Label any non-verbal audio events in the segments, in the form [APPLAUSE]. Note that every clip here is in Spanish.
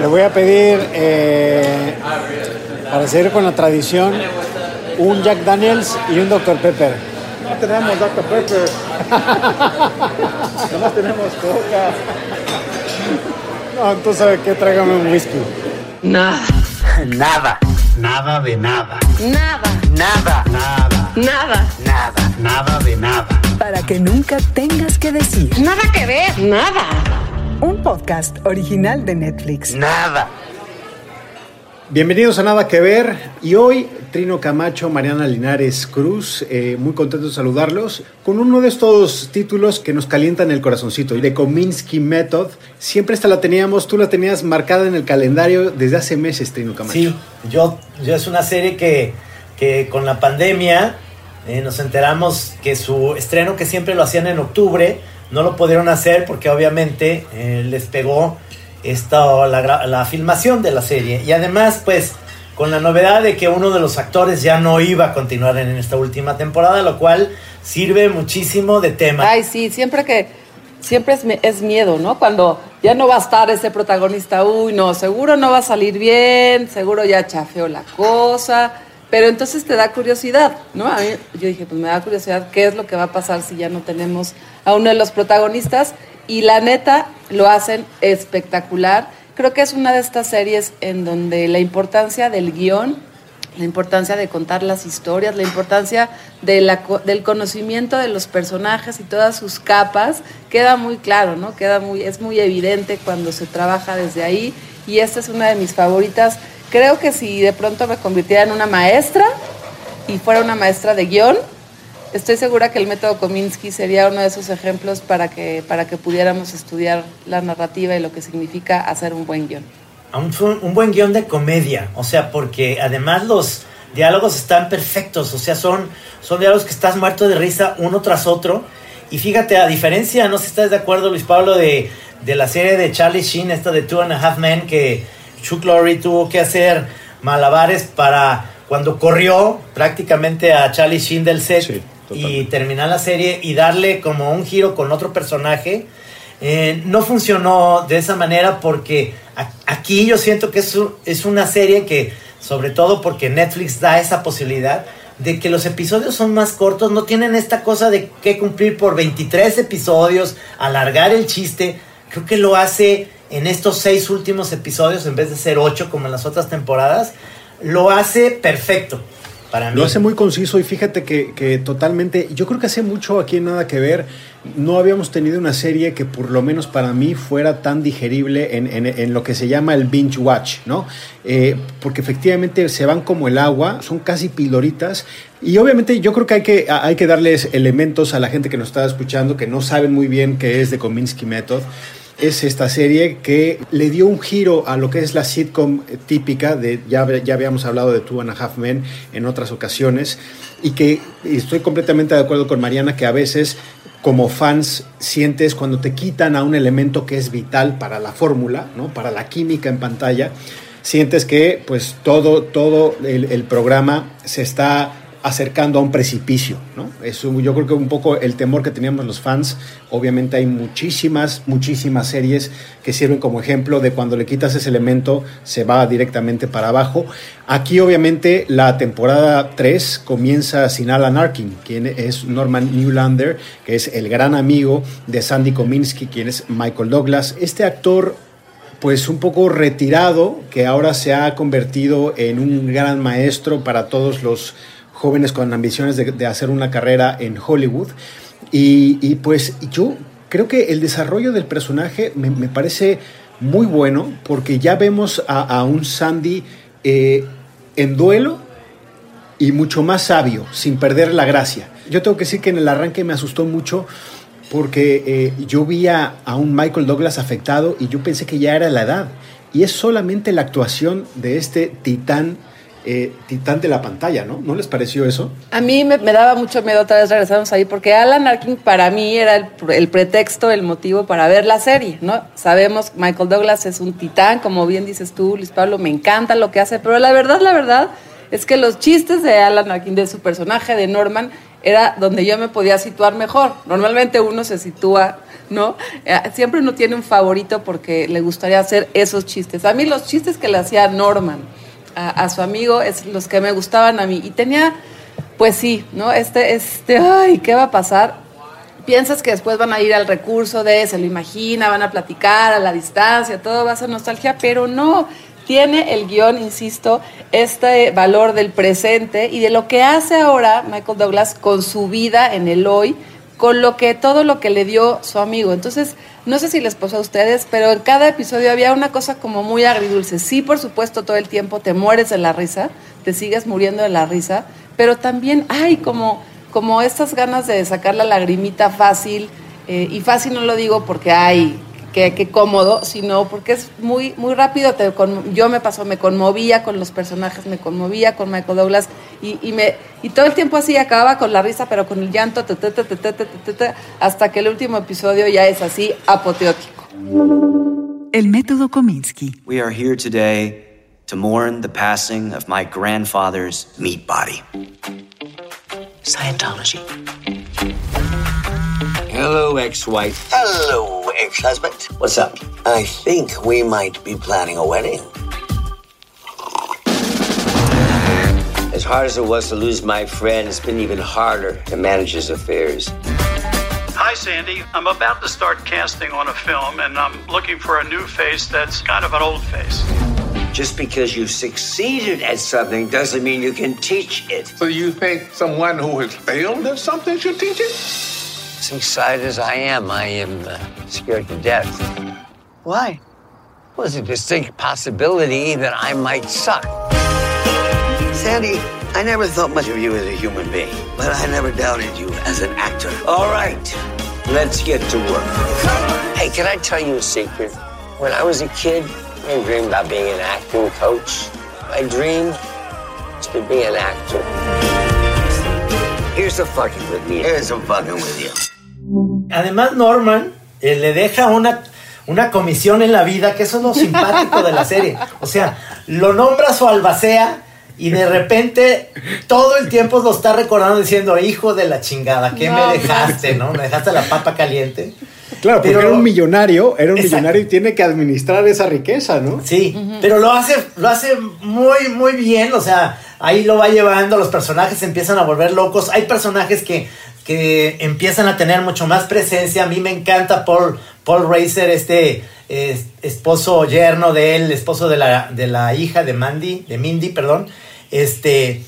Le voy a pedir, eh, para seguir con la tradición, un Jack Daniels y un Dr. Pepper. No tenemos Dr. Pepper. [LAUGHS] Nomás tenemos coca. No, tú sabes que tráigame un whisky. Nada. [LAUGHS] Nada. Nada de nada. Nada. Nada. Nada. Nada. Nada. Nada de nada. Para que nunca tengas que decir. Nada que ver. Nada. Un podcast original de Netflix. Nada. Bienvenidos a Nada que Ver y hoy Trino Camacho, Mariana Linares Cruz, eh, muy contento de saludarlos con uno de estos títulos que nos calientan el corazoncito, The Kominsky Method. Siempre esta la teníamos, tú la tenías marcada en el calendario desde hace meses, Trino Camacho. Sí, yo, yo es una serie que, que con la pandemia eh, nos enteramos que su estreno, que siempre lo hacían en octubre, no lo pudieron hacer porque obviamente eh, les pegó esta, la, la filmación de la serie. Y además, pues, con la novedad de que uno de los actores ya no iba a continuar en esta última temporada, lo cual sirve muchísimo de tema. Ay, sí, siempre que, siempre es, es miedo, ¿no? Cuando ya no va a estar ese protagonista, uy, no, seguro no va a salir bien, seguro ya chafeó la cosa, pero entonces te da curiosidad, ¿no? A mí, yo dije, pues me da curiosidad qué es lo que va a pasar si ya no tenemos a uno de los protagonistas, y la neta lo hacen espectacular. Creo que es una de estas series en donde la importancia del guion la importancia de contar las historias, la importancia del conocimiento de los personajes y todas sus capas, queda muy claro, ¿no? Queda muy, es muy evidente cuando se trabaja desde ahí y esta es una de mis favoritas. Creo que si de pronto me convirtiera en una maestra y fuera una maestra de guion, estoy segura que el método Kominsky sería uno de esos ejemplos para que, para que pudiéramos estudiar la narrativa y lo que significa hacer un buen guion. a un, un buen guion de comedia, o sea, porque además los diálogos están perfectos, o sea, son, son diálogos que estás muerto de risa uno tras otro. Y fíjate, a diferencia, no sé si estás de acuerdo, Luis Pablo, de, de la serie de Charlie Sheen, esta de Two and a Half Men, que Chuck Lorre tuvo que hacer malabares para cuando corrió prácticamente a Charlie Sheen del set Sí, y terminar la serie y darle como un giro con otro personaje. Eh, no funcionó de esa manera porque aquí yo siento que es, es una serie que, sobre todo porque Netflix da esa posibilidad de que los episodios son más cortos, no tienen esta cosa de que cumplir por 23 episodios, alargar el chiste. Creo que lo hace en estos seis últimos episodios, en vez de ser ocho como en las otras temporadas, lo hace perfecto para mí. Lo hace muy conciso y fíjate que, que totalmente, yo creo que hace mucho aquí en Nada que Ver, no habíamos tenido una serie que por lo menos para mí fuera tan digerible en, en- en lo que se llama el binge watch, ¿no? Eh, porque efectivamente se van como el agua, son casi pildoritas y obviamente yo creo que hay, que hay que darles elementos a la gente que nos está escuchando que no saben muy bien qué es The Kominsky Method es esta serie que le dio un giro a lo que es la sitcom eh, típica de ya, ya habíamos hablado de Two and a Half Men en otras ocasiones y que estoy completamente de acuerdo con Mariana que a veces como fans sientes cuando te quitan a un elemento que es vital para la fórmula, ¿no? para la química en pantalla, sientes que pues todo, todo el programa se está acercando a un precipicio, ¿no? Yo creo que un poco el temor que teníamos los fans. Obviamente hay muchísimas, muchísimas series que sirven como ejemplo de cuando le quitas ese elemento se va directamente para abajo. Aquí obviamente la temporada 3 comienza sin Alan Arkin, quien es Norman Newlander, que es el gran amigo de Sandy Kominsky, quien es Michael Douglas. Este actor pues un poco retirado, que ahora se ha convertido en un gran maestro para todos los jóvenes con ambiciones de, hacer una carrera en Hollywood. Y, y, pues yo creo que el desarrollo del personaje me, me parece muy bueno, porque ya vemos a, a un Sandy eh, en duelo y mucho más sabio, sin perder la gracia. Yo tengo que decir que en el arranque me asustó mucho porque eh, yo vi a, a, un Michael Douglas afectado y yo pensé que ya era la edad. Y es solamente la actuación de este titán, eh, titán de la pantalla, ¿no? ¿No les pareció eso? A mí me, daba mucho miedo otra vez regresamos ahí, porque Alan Arkin para mí era el, el, pretexto, el motivo para ver la serie, ¿no? Sabemos Michael Douglas es un titán, como bien dices tú, Luis Pablo, me encanta lo que hace, pero la verdad, la verdad es que los chistes de Alan Arkin, de su personaje, de Norman, era donde yo me podía situar mejor. Normalmente uno se sitúa, ¿no? Eh, Siempre uno tiene un favorito porque le gustaría hacer esos chistes. A mí los chistes que le hacía Norman a, su amigo es los que me gustaban a mí. Y tenía, pues sí, ¿no? Este, este, ay, ¿qué va a pasar? piensas que después van a ir al recurso de, se lo imagina, van a platicar a la distancia, todo va a ser nostalgia, pero no. Tiene el guion, insisto, este valor del presente y de lo que hace ahora Michael Douglas con su vida en el hoy, con lo que todo lo que le dio su amigo. Entonces, no sé si les pasó a ustedes, pero en cada episodio había una cosa como muy agridulce. Sí, por supuesto, todo el tiempo te mueres de la risa, te sigues muriendo de la risa, pero también hay como como estas ganas de sacar la lagrimita fácil, eh, y fácil no lo digo porque hay, que, que cómodo, sino porque es muy, muy rápido. Te con- yo me pasó, me conmovía con los personajes, me conmovía con Michael Douglas, y, y, me, y todo el tiempo así acababa con la risa, pero con el llanto, ta, ta, ta, hasta que el último episodio ya es así apoteótico. El método Kominsky. We are here today to mourn the passing of my grandfather's meat body. Scientology. Hello, ex-wife. Hello, ex-husband. What's up? I think we might be planning a wedding. As hard as it was to lose my friend, it's been even harder to manage his affairs. Hi, Sandy. I'm about to start casting on a film, and I'm looking for a new face that's kind of an old face. Just because you've succeeded at something doesn't mean you can teach it. So you think someone who has failed at something should teach it? As excited as I am, I am uh, scared to death. Why? Well, there's a distinct possibility that I might suck. Sandy, I never thought much of you as a human being, but I never doubted you as an actor. All right, let's get to work. Hey, can I tell you a secret? When I was a kid, I didn't about being an acting coach. My dream was to be an actor. Here's the fucking with me. Here's the fucking with you. Además, Norman eh, le deja una, una comisión en la vida, que eso es lo simpático de la serie. O sea, lo nombra su albacea y de repente todo el tiempo lo está recordando diciendo, hijo de la chingada, ¿qué No, me dejaste, no? Me dejaste la papa caliente. Claro, porque Pero- era un millonario, era un Exacto. millonario y tiene que administrar esa riqueza, ¿no? Sí, pero lo hace, lo hace muy, muy bien. O sea, ahí lo va llevando, los personajes se empiezan a volver locos. Hay personajes que, que empiezan a tener mucho más presencia. A mí me encanta Paul, Paul Racer, este eh, esposo yerno de él, esposo de la, de la hija de Mandy, de Mindy, perdón. Este.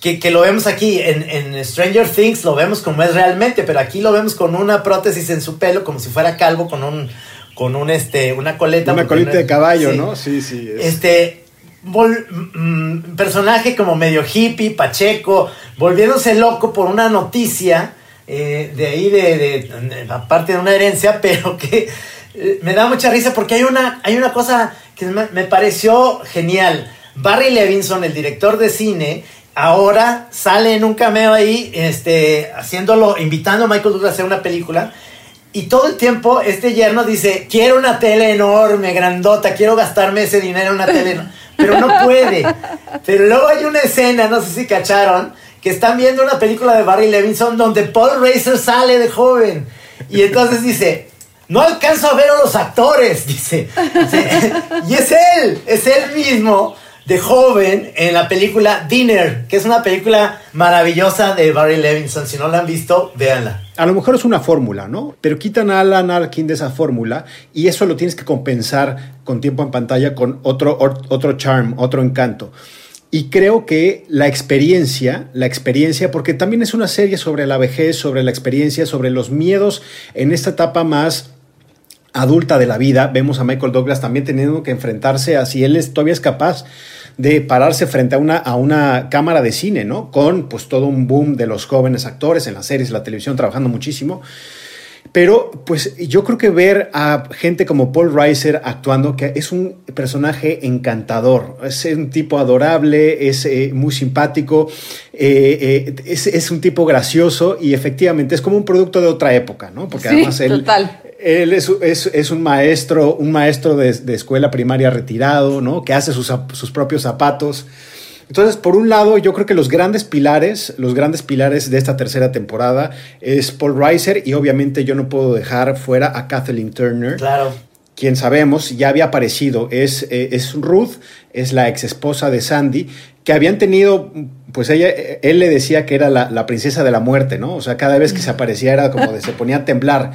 Que, que lo vemos aquí en, en Stranger Things, lo vemos como es realmente, pero aquí lo vemos con una prótesis en su pelo, como si fuera calvo, con un, con un este, una coleta. Una colita no- de caballo, sí. ¿no? Sí, sí. es- Este vol- mm, personaje como medio hippie, pacheco, volviéndose loco por una noticia eh, de ahí, de, de- de- aparte de una herencia, [LAUGHS] pero que eh, me da mucha risa porque hay una, hay una cosa que me, me pareció genial. Barry Levinson, el director de cine, ahora sale en un cameo ahí, este, haciéndolo, invitando a Michael Douglas a hacer una película. Y todo el tiempo este yerno dice, quiero una tele enorme, grandota, quiero gastarme ese dinero en una tele enorme", Pero no puede. Pero luego hay una escena, no sé si cacharon, que están viendo una película de Barry Levinson donde Paul Racer sale de joven. Y entonces dice, no alcanzo a ver a los actores. Dice, [LAUGHS] y es él, es él mismo de joven en la película Dinner, que es una película maravillosa de Barry Levinson. Si no la han visto, véanla. A lo mejor es una fórmula, ¿no? Pero quitan a Alan Arkin de esa fórmula y eso lo tienes que compensar con tiempo en pantalla con otro, otro charm, otro encanto. Y creo que la experiencia, la experiencia, porque también es una serie sobre la vejez, sobre la experiencia, sobre los miedos en esta etapa más adulta de la vida. Vemos a Michael Douglas también teniendo que enfrentarse a si él es, todavía es capaz de pararse frente a una, a una cámara de cine, ¿no? Con pues todo un boom de los jóvenes actores en las series, la televisión, trabajando muchísimo. Pero pues yo creo que ver a gente como Paul Reiser actuando, que es un personaje encantador, es un tipo adorable, es eh, muy simpático, eh, eh, es, es un tipo gracioso y efectivamente es como un producto de otra época, ¿no? Porque Sí, además él, total. Él es, es- es un maestro, un maestro de, de escuela primaria retirado, ¿no? Que hace sus, sus propios zapatos. Entonces, por un lado, yo creo que los grandes pilares, los grandes pilares de esta tercera temporada es Paul Reiser y obviamente yo no puedo dejar fuera a Kathleen Turner. Claro. Quien sabemos ya había aparecido, es, eh, es Ruth, es la ex esposa de Sandy, que habían tenido, pues ella, él le decía que era la, la princesa de la muerte, ¿no? O sea, cada vez que se aparecía era como de se ponía a temblar.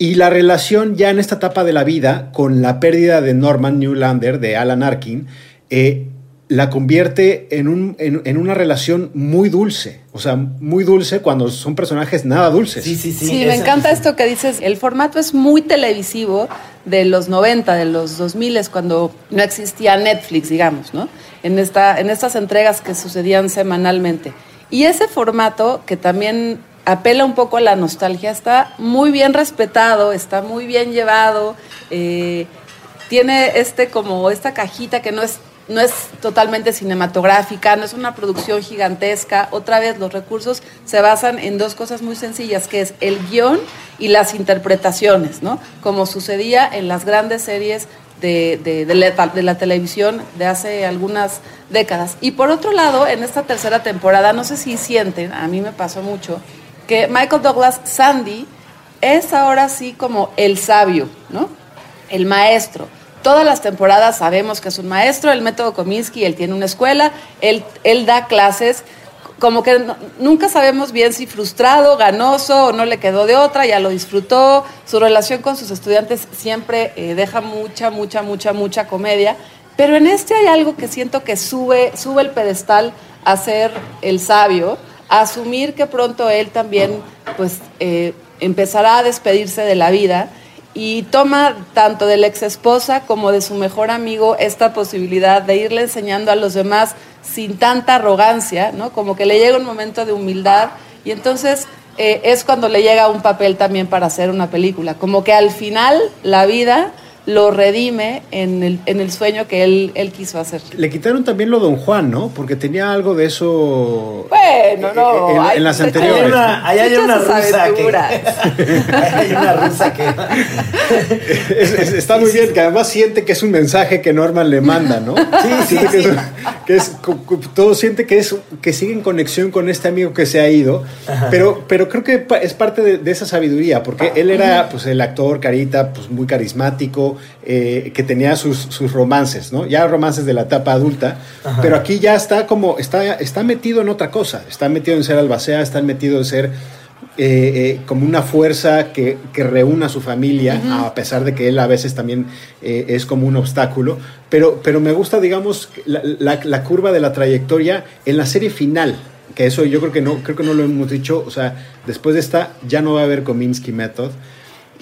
Y la relación ya en esta etapa de la vida, con la pérdida de Norman Newlander, de Alan Arkin, eh, la convierte en, un, en, en una relación muy dulce. O sea, muy dulce cuando son personajes nada dulces. Sí, sí, sí. Sí, me encanta esto que dices. El formato es muy televisivo de los 90, de los 2000, cuando no existía Netflix, digamos, ¿no? En, esta, en estas entregas que sucedían semanalmente. Y ese formato, que también apela un poco a la nostalgia, está muy bien respetado, está muy bien llevado. eh, tiene este como esta cajita que no es no es totalmente cinematográfica, no es una producción gigantesca. Otra vez, los recursos se basan en dos cosas muy sencillas, que es el guion y las interpretaciones, ¿no? Como sucedía en las grandes series de, de- la, de la televisión de hace algunas décadas. Y por otro lado, en esta tercera temporada, no sé si sienten, a mí me pasó mucho, que Michael Douglas Sandy es ahora sí como el sabio, ¿no? El maestro. Todas las temporadas sabemos que es un maestro, el método Kominsky, él tiene una escuela, él, él da clases, como que nunca sabemos bien si frustrado, ganoso o no le quedó de otra, ya lo disfrutó, su relación con sus estudiantes siempre eh, deja mucha, mucha, mucha, mucha comedia, pero en este hay algo que siento que sube, sube el pedestal a ser el sabio, asumir que pronto él también pues eh, empezará a despedirse de la vida y toma tanto de la ex esposa como de su mejor amigo esta posibilidad de irle enseñando a los demás sin tanta arrogancia, ¿no? Como que le llega un momento de humildad y entonces eh, es cuando le llega un papel también para hacer una película. Como que al final la vida lo redime en el, en el sueño que él, él quiso hacer. Le quitaron también lo Don Juan, ¿no? Porque tenía algo de eso. Bueno, no. En- en- las anteriores. Hay una, ahí [LAUGHS] hay una rusa que. hay una rusa que. Es- es- está muy bien, que además siente que es un mensaje que Norman le manda, ¿no? Sí, sí, Siente que sí. es- que es, todo siente que es que sigue en conexión con este amigo que se ha ido, pero, pero creo que es parte de, de esa sabiduría, porque él era pues el actor carita, pues muy carismático, eh, que tenía sus, sus romances, ¿no? Ya romances de la etapa adulta, Ajá. pero aquí ya está como, está, está metido en otra cosa, está metido en ser albacea, está metido en ser eh, eh, como una fuerza que, que reúna a su familia, a pesar de que él a veces también eh, es como un obstáculo. Pero, pero me gusta, digamos, la, la- la curva de la trayectoria en la serie final. Que eso yo creo que no, creo que no lo hemos dicho. O sea, después de esta ya no va a haber Kominsky Method.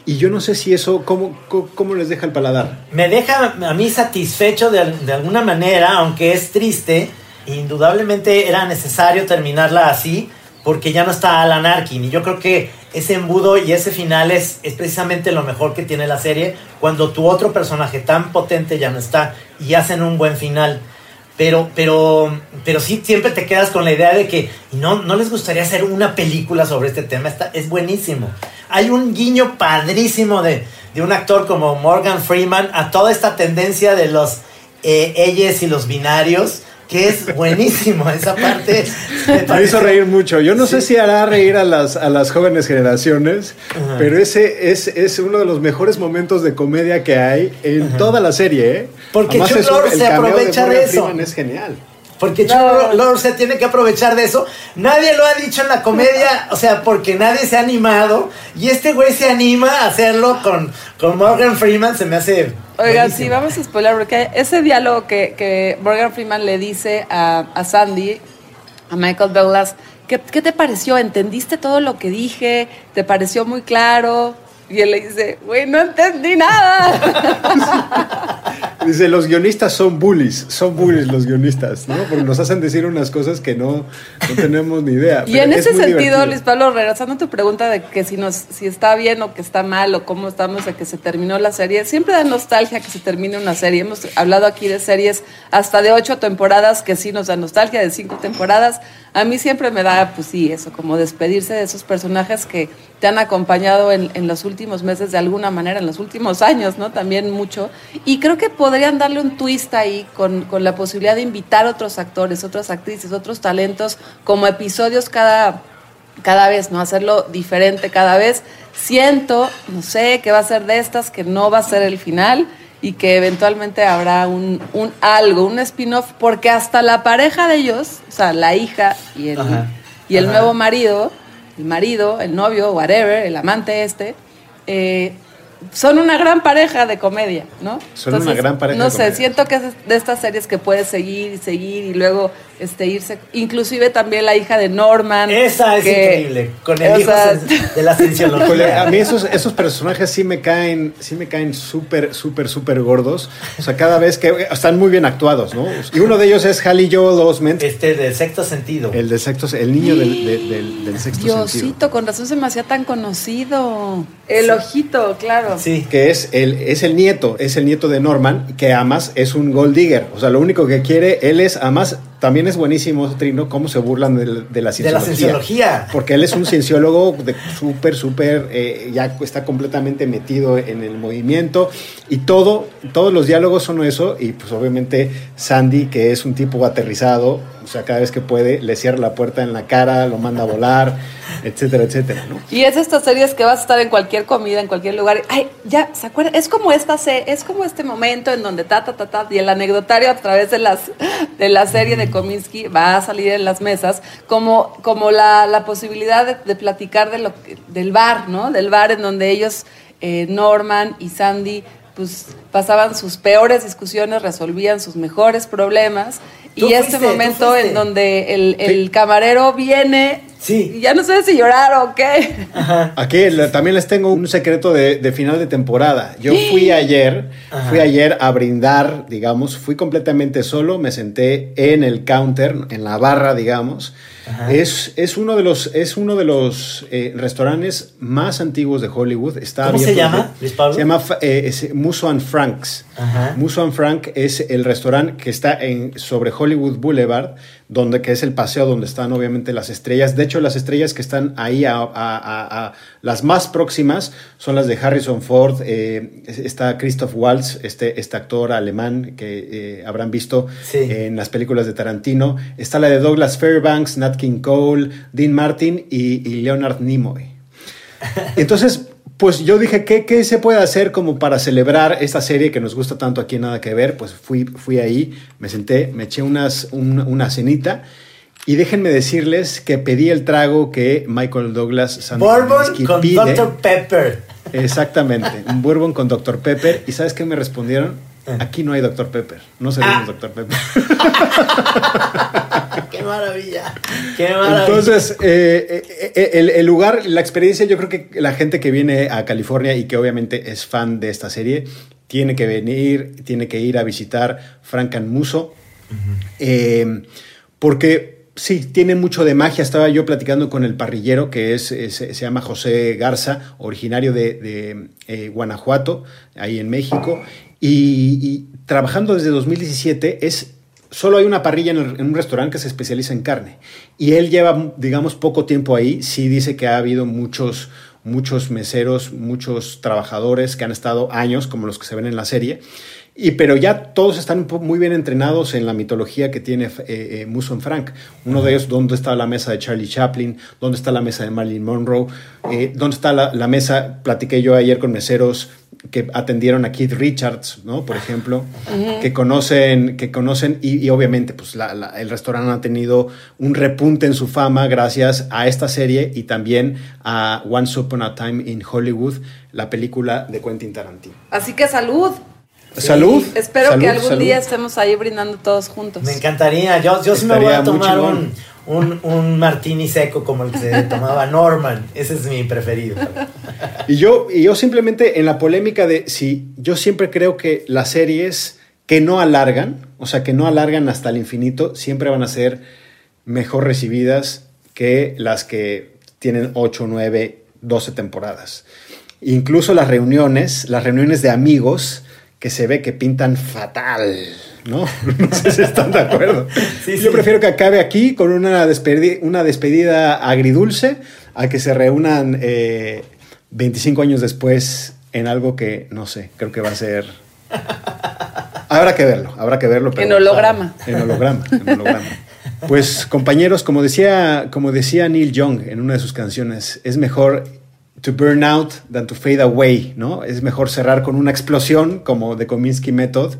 Y yo no sé si eso, ¿cómo, cómo, les deja el paladar? me deja a mí satisfecho de, de alguna manera, aunque es triste. Indudablemente era necesario terminarla así, porque ya no está Alan Arkin. Y yo creo que ese embudo y ese final es, es precisamente lo mejor que tiene la serie, cuando tu otro personaje tan potente ya no está y hacen un buen final. Pero, pero, pero sí, siempre te quedas con la idea de que no, no les gustaría hacer una película sobre este tema. Está, es buenísimo. Hay un guiño padrísimo de, de un actor como Morgan Freeman a toda esta tendencia de los eh, ellos y los binarios, que es buenísimo. Esa parte me hizo reír mucho. Yo no sé si hará reír a las, a las jóvenes generaciones, Ajá. pero ese es, es uno de los mejores momentos de comedia que hay en toda la serie. ¿eh? Porque Chuck es el se aprovecha de eso. Freeman es genial. Porque Chuck Lorre se tiene que aprovechar de eso. Nadie lo ha dicho en la comedia, [LAUGHS] o sea, porque nadie se ha animado. Y este güey se anima a hacerlo con, con Morgan Freeman, se me hace. Oigan, buenísimo. sí, vamos a spoiler, porque ese diálogo que, que Morgan Freeman le dice a, a Sandy, a Michael Douglas, ¿qué, ¿qué te pareció? ¿Entendiste todo lo que dije? ¿Te pareció muy claro? Y él le dice, güey, no entendí nada. [LAUGHS] Dice, los guionistas son bullies, son bullies los guionistas, ¿no? Porque nos hacen decir unas cosas que no, no tenemos ni idea. y en es ese sentido, divertido. Luis Pablo, regresando a tu pregunta de que si, nos, si está bien o que está mal o cómo estamos de que se terminó la serie, siempre da nostalgia que se termine una serie. Hemos hablado aquí de series hasta de ocho temporadas que sí nos da nostalgia, de cinco temporadas. A mí siempre me da, pues sí, eso, como despedirse de esos personajes que te han acompañado en, los últimos meses de alguna manera, en los últimos años, ¿no? También mucho. Y creo que podrían darle un twist ahí con, con la posibilidad de invitar otros actores, otras actrices, otros talentos, como episodios cada cada vez, ¿no? Hacerlo diferente cada vez. Siento, no sé, que va a ser de estas, que no va a ser el final y que eventualmente habrá un, un algo, un spin-off, porque hasta la pareja de ellos, o sea, la hija y el, Ajá, y el ajá. nuevo marido, el marido, el novio, whatever, el amante este, eh, son una gran pareja de comedia, ¿no? Son una gran pareja No de sé, comedia. siento que es de estas series que puedes seguir y seguir y luego este, irse, inclusive también la hija de Norman. Esa es que- increíble, con el hijo sea, de la cienciología. a mí esos, esos personajes sí me caen, sí me caen súper, súper, súper gordos. O sea, cada vez que están muy bien actuados, ¿no? Y uno de ellos es Hallie Joel Osment, Este del sexto sentido. el de sexto, el niño del, de- del- del sexto sentido. Diosito, con razón se me hacía tan conocido. El ojito, claro. Sí. Que es el, es el nieto, es el nieto de Norman, que además es un gold digger. O sea, lo único que quiere, él es, además, también es buenísimo, Trino, cómo se burlan de, de la De la cienciología. cienciología. Porque él es un cienciólogo de súper, súper, eh, ya está completamente metido en el movimiento y todo, todos los diálogos son eso y pues obviamente Sandy, que es un tipo aterrizado, o sea, cada vez que puede, le cierra la puerta en la cara, lo manda a volar, etcétera, etcétera, ¿no? Y es estas series que vas a estar en cualquier comida, en cualquier lugar. Ay, ya, ¿se acuerdan? Es como esta es como este momento en donde ta, ta, ta, ta, y el anecdotario a través de las de la serie de Kominsky va a salir en las mesas, como, como la, la posibilidad de, de platicar de lo que- del bar, ¿no? Del bar en donde ellos, eh, Norman y Sandy, pues pasaban sus peores discusiones, resolvían sus mejores problemas. Y este fuiste, momento en donde el, el camarero viene Sí. y ya no sé si llorar o qué. [LAUGHS] Aquí le- también les tengo un secreto de, de final de temporada. Yo fui ayer, Ajá. fui ayer a brindar, digamos, fui completamente solo, me senté en el counter, en la barra, digamos. Ajá. Es, es uno de los, es uno de los eh, restaurantes más antiguos de Hollywood. Está ¿Cómo se abierto llama, Luis Pablo? Se llama eh, es Musso and Franks. Ajá. Musso and Frank es el restaurante que está en, sobre Hollywood Boulevard, donde que es el paseo donde están obviamente las estrellas. De hecho, las estrellas que están ahí, a, a- a- a- las más próximas, son las de Harrison Ford. eh, está Christoph Waltz, este, este actor alemán que eh, habrán visto Sí. en las películas de Tarantino. Está la de Douglas Fairbanks, Nat King Cole, Dean Martin y, y Leonard Nimoy. [LAUGHS] Entonces, pues yo dije, ¿qué, ¿qué se puede hacer como para celebrar esta serie que nos gusta tanto aquí Nada que Ver? Pues fui, fui ahí, me senté, me eché unas, un- una cenita y déjenme decirles que pedí el trago que Michael Douglas Sandy Bourbon con pide. Dr. Pepper. Exactamente, un bourbon con Dr. Pepper. ¿Y sabes qué me respondieron? Aquí no hay Dr. Pepper, no servimos Ah. Dr. Pepper. [LAUGHS] [LAUGHS] ¡Qué maravilla! ¡Qué maravilla! Entonces, eh, eh, eh, el, el lugar, la experiencia, yo creo que la gente que viene a California y que obviamente es fan de esta serie, tiene que venir, tiene que ir a visitar Frank Muso, eh, porque sí, tiene mucho de magia. Estaba yo platicando con el parrillero, que es, es- se llama José Garza, originario de, de, eh, Guanajuato, ahí en México, y, y trabajando desde 2017 es Solo hay una parrilla en, el- en un restaurante que se especializa en carne. Y él lleva, digamos, poco tiempo ahí. Sí dice que ha habido muchos, muchos meseros, muchos trabajadores que han estado años, como los que se ven en la serie. Y, pero ya todos están muy bien entrenados en la mitología que tiene eh, eh, Musso and Frank. Uno de ellos, ¿dónde está la mesa de Charlie Chaplin? ¿Dónde está la mesa de Marilyn Monroe? Eh, ¿Dónde está la, la mesa? Platiqué yo ayer con meseros que atendieron a Keith Richards, ¿no? Por ejemplo, que conocen, que conocen y, y obviamente pues la- la- el restaurante ha tenido un repunte en su fama gracias a esta serie y también a Once Upon a Time in Hollywood, la película de Quentin Tarantino. Así que salud. Salud. Espero salud, que algún salud. día estemos ahí brindando todos juntos. Me encantaría. Yo, yo sí me voy Estaría a tomar un, un, un martini seco como el que se tomaba Norman. Ese es mi preferido. Y yo, y yo simplemente en la polémica de si yo siempre creo que las series que no alargan, o sea, que no alargan hasta el infinito, siempre van a ser mejor recibidas que las que tienen 8, 9, 12 temporadas. Incluso las reuniones, las reuniones de amigos que se ve que pintan fatal, ¿no? [LAUGHS] No sé si están de acuerdo. [LAUGHS] Sí, Yo sí. prefiero que acabe aquí con una, despedi- una despedida agridulce a que se reúnan eh, 25 años después en algo que, no sé, creo que va a ser... Habrá que verlo, habrá que verlo. En holograma. En holograma, en holograma. Pues compañeros, como decía, como decía Neil Young en una de sus canciones, es mejor to burn out than to fade away, ¿no? Es mejor cerrar con una explosión como de Kominsky Method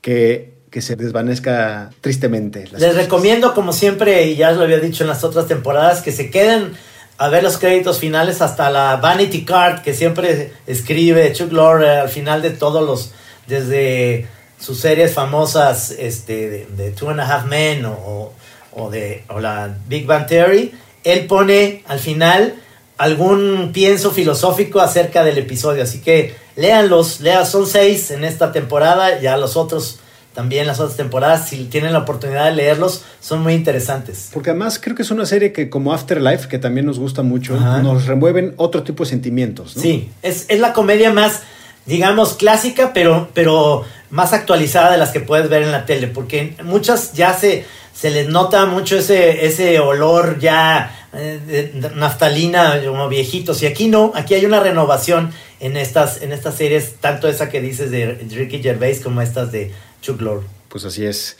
que, que se desvanezca tristemente. Les cosas. recomiendo, como siempre, y ya lo había dicho en las otras temporadas, que se queden a ver los créditos finales hasta la Vanity Card que siempre escribe Chuck Lorre al final de todos los, desde sus series famosas este, de, de Two and a Half Men o, o- o de, o la Big Bang Theory, él pone al final algún pienso filosófico acerca del episodio. Así que léanlos, lean, son seis en esta temporada, ya los otros también las otras temporadas, si tienen la oportunidad de leerlos, son muy interesantes. Porque además creo que es una serie que como Afterlife, que también nos gusta mucho, Ajá. nos remueven otro tipo de sentimientos, ¿no? Sí, es, es la comedia más, digamos, clásica, pero, pero más actualizada de las que puedes ver en la tele, porque muchas ya se, se les nota mucho ese, ese olor ya eh, de naftalina, como viejitos, y aquí no, aquí hay una renovación en estas, en estas series, tanto esa que dices de Ricky Gervais como estas de Chuck Lorre. Pues así es.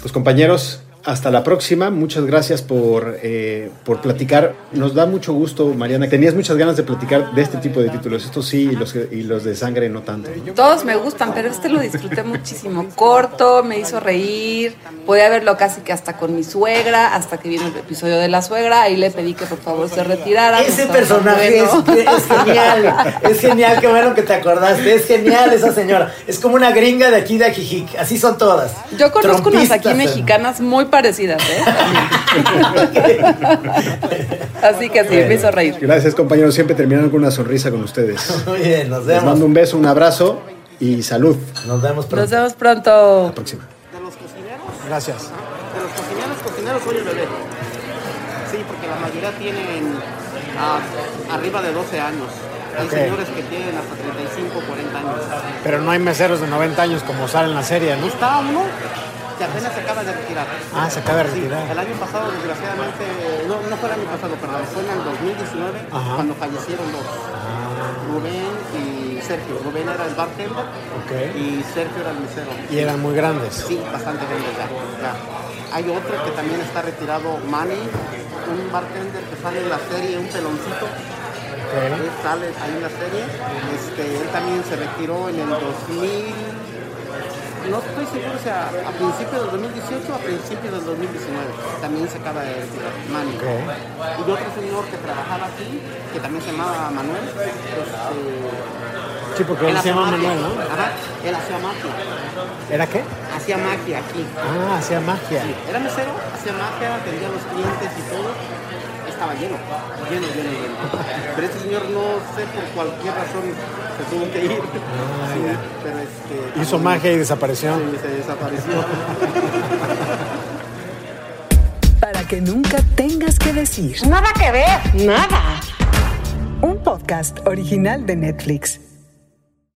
Pues compañeros, hasta la próxima. Muchas gracias por, eh, por platicar. Nos da mucho gusto, Mariana. Tenías muchas ganas de platicar de este tipo de títulos. Estos sí y los, que- y los de sangre no tanto. Todos me gustan, pero este lo disfruté muchísimo. Corto, me hizo reír. Podía verlo casi que hasta con mi suegra, hasta que vino el episodio de la suegra. Ahí le pedí que por favor se retirara. Ese personaje bueno. es, es genial, es genial, qué bueno que te acordaste, es genial esa señora, es como una gringa de aquí de Ajijic, así son todas. Yo conozco unas aquí mexicanas muy parecidas, ¿eh? [LAUGHS] Así que sí, me hizo reír. Gracias, compañeros. Siempre terminan con una sonrisa con ustedes. Muy bien, nos Les vemos. mando un beso, un abrazo y salud. Nos vemos Nos vemos pronto. próxima. De los cocineros, Gracias. de los cocineros, cocineros soy el bebé. Sí, porque la mayoría tienen ah, arriba de 12 años. Hay señores que tienen hasta 35, 40 años. Pero no hay meseros de 90 años como sale en la serie, ¿no? Está uno que apenas se acaba de retirar. Ah, se acaba de Sí, retirar. el año pasado, desgraciadamente, no, no fue el año pasado, perdón, fue en el 2019 Ajá. cuando fallecieron dos. Rubén y Sergio. Rubén era el bartender Ok. y Sergio era el mesero. Y eran muy grandes. Sí, bastante grandes ya, ya. Hay otro que también está retirado, Manny, un bartender que sale en la serie, un peloncito. Él sale ahí en la serie. Este, él también se retiró en el 2000. No estoy seguro si a, a principios del 2018 o a principios del 2019. También se acaba de retirar, Manny. Y otro señor que trabajaba aquí, que también se llamaba Manuel. Este, Sí, porque él se hacía llama magia. Manuel, ¿no? Ajá, él hacía magia. ¿Era qué? Hacía magia aquí. Ah, hacía magia. Sí, era mesero, hacía magia, atendía a los clientes y todo. Estaba lleno, lleno, lleno, lleno. Pero este señor no sé por cualquier razón se tuvo que ir. Sí, pero este. Hizo magia y desapareció. Sí, se desapareció. [LAUGHS] Para que nunca tengas que decir. Nada que ver. Nada. Un podcast original de Netflix.